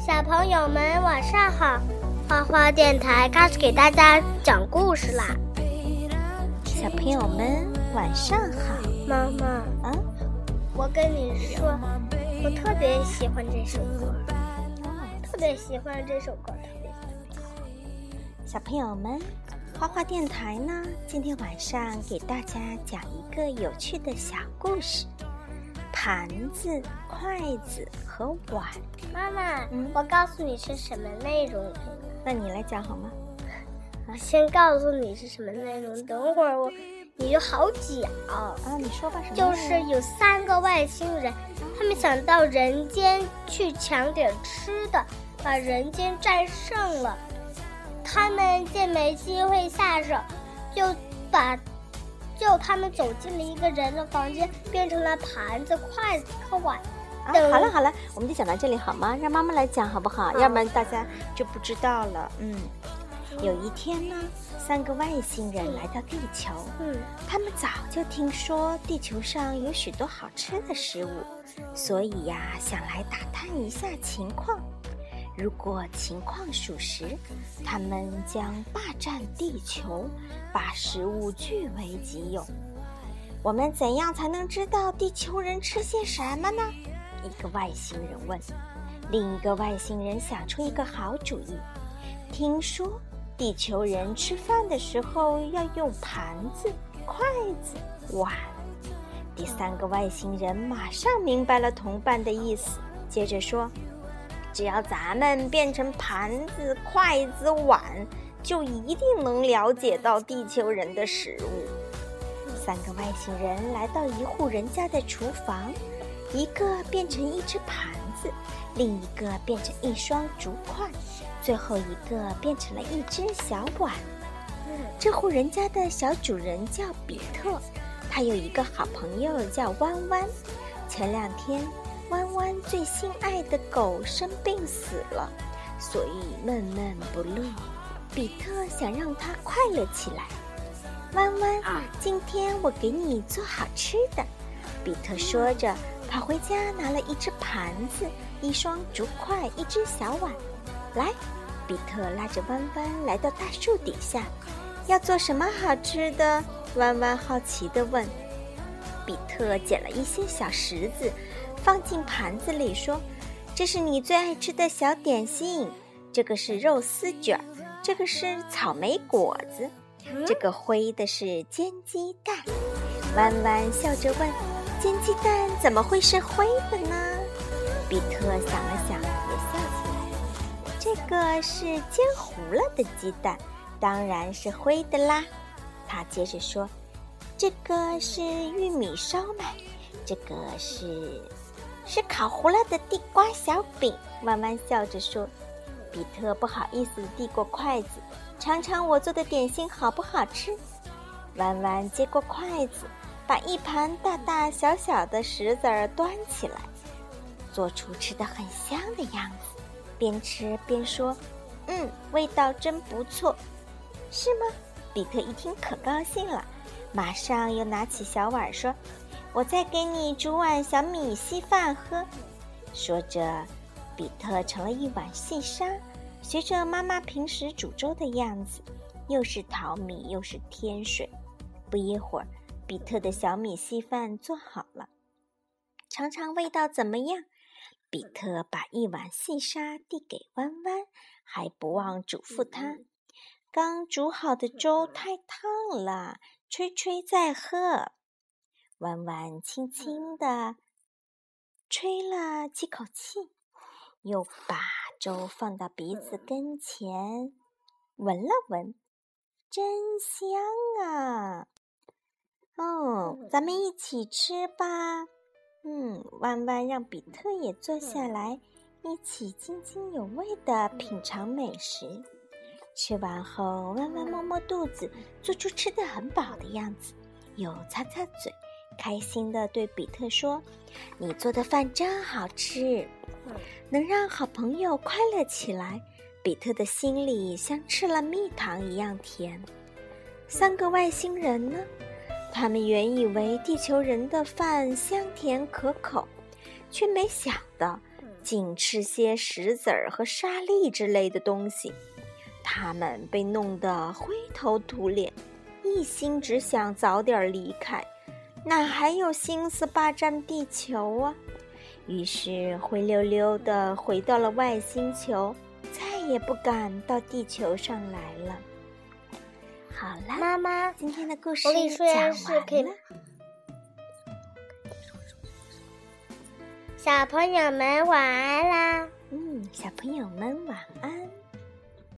小朋友们晚上好，花花电台开始给大家讲故事啦。小朋友们晚上好，妈妈，啊，我跟你说，我特别喜欢这首歌，特别喜欢这首歌，特别喜欢。小朋友们，花花电台呢，今天晚上给大家讲一个有趣的小故事：盘子、筷子和碗。妈妈，嗯我告诉你是什么内容？那你来讲好吗？我 先告诉你是什么内容，等会儿我你就好讲。啊，你说吧，什么就是有三个外星人，他们想到人间去抢点吃的，把人间战胜了。他们见没机会下手，就把就他们走进了一个人的房间，变成了盘子、筷子和碗。啊，好了好了，我们就讲到这里好吗？让妈妈来讲好不好？好要不然大家就不知道了。嗯，有一天呢，三个外星人来到地球，嗯，他们早就听说地球上有许多好吃的食物，所以呀，想来打探一下情况。如果情况属实，他们将霸占地球，把食物据为己有。我们怎样才能知道地球人吃些什么呢？一个外星人问。另一个外星人想出一个好主意。听说地球人吃饭的时候要用盘子、筷子、碗。第三个外星人马上明白了同伴的意思，接着说：“只要咱们变成盘子、筷子、碗，就一定能了解到地球人的食物。”三个外星人来到一户人家的厨房，一个变成一只盘子，另一个变成一双竹筷，最后一个变成了一只小碗。这户人家的小主人叫比特，他有一个好朋友叫弯弯。前两天，弯弯最心爱的狗生病死了，所以闷闷不乐。比特想让它快乐起来。弯弯，今天我给你做好吃的。比特说着，跑回家拿了一只盘子、一双竹筷、一只小碗。来，比特拉着弯弯来到大树底下，要做什么好吃的？弯弯好奇地问。比特捡了一些小石子，放进盘子里，说：“这是你最爱吃的小点心，这个是肉丝卷，这个是草莓果子。”这个灰的是煎鸡蛋，弯弯笑着问：“煎鸡蛋怎么会是灰的呢？”比特想了想，也笑起来。这个是煎糊了的鸡蛋，当然是灰的啦。他接着说：“这个是玉米烧麦，这个是是烤糊了的地瓜小饼。”弯弯笑着说。比特不好意思递过筷子。尝尝我做的点心好不好吃？弯弯接过筷子，把一盘大大小小的石子儿端起来，做出吃的很香的样子，边吃边说：“嗯，味道真不错，是吗？”比特一听可高兴了，马上又拿起小碗说：“我再给你煮碗小米稀饭喝。”说着，比特盛了一碗细沙。学着妈妈平时煮粥的样子，又是淘米又是添水。不一会儿，比特的小米稀饭做好了，尝尝味道怎么样？比特把一碗细沙递给弯弯，还不忘嘱咐他：“刚煮好的粥太烫了，吹吹再喝。”弯弯轻轻地吹了几口气，又把。粥放到鼻子跟前，闻了闻，真香啊！哦，咱们一起吃吧。嗯，弯弯让比特也坐下来，一起津津有味地品尝美食。吃完后，弯弯摸摸肚子，做出吃的很饱的样子，又擦擦嘴，开心地对比特说：“你做的饭真好吃。”能让好朋友快乐起来，比特的心里像吃了蜜糖一样甜。三个外星人呢？他们原以为地球人的饭香甜可口，却没想到净吃些石子儿和沙粒之类的东西。他们被弄得灰头土脸，一心只想早点离开，哪还有心思霸占地球啊？于是灰溜溜的回到了外星球，再也不敢到地球上来了。好啦，妈妈，今天的故事我跟你说件事，可以了。小朋友们晚安啦！嗯，小朋友们晚安。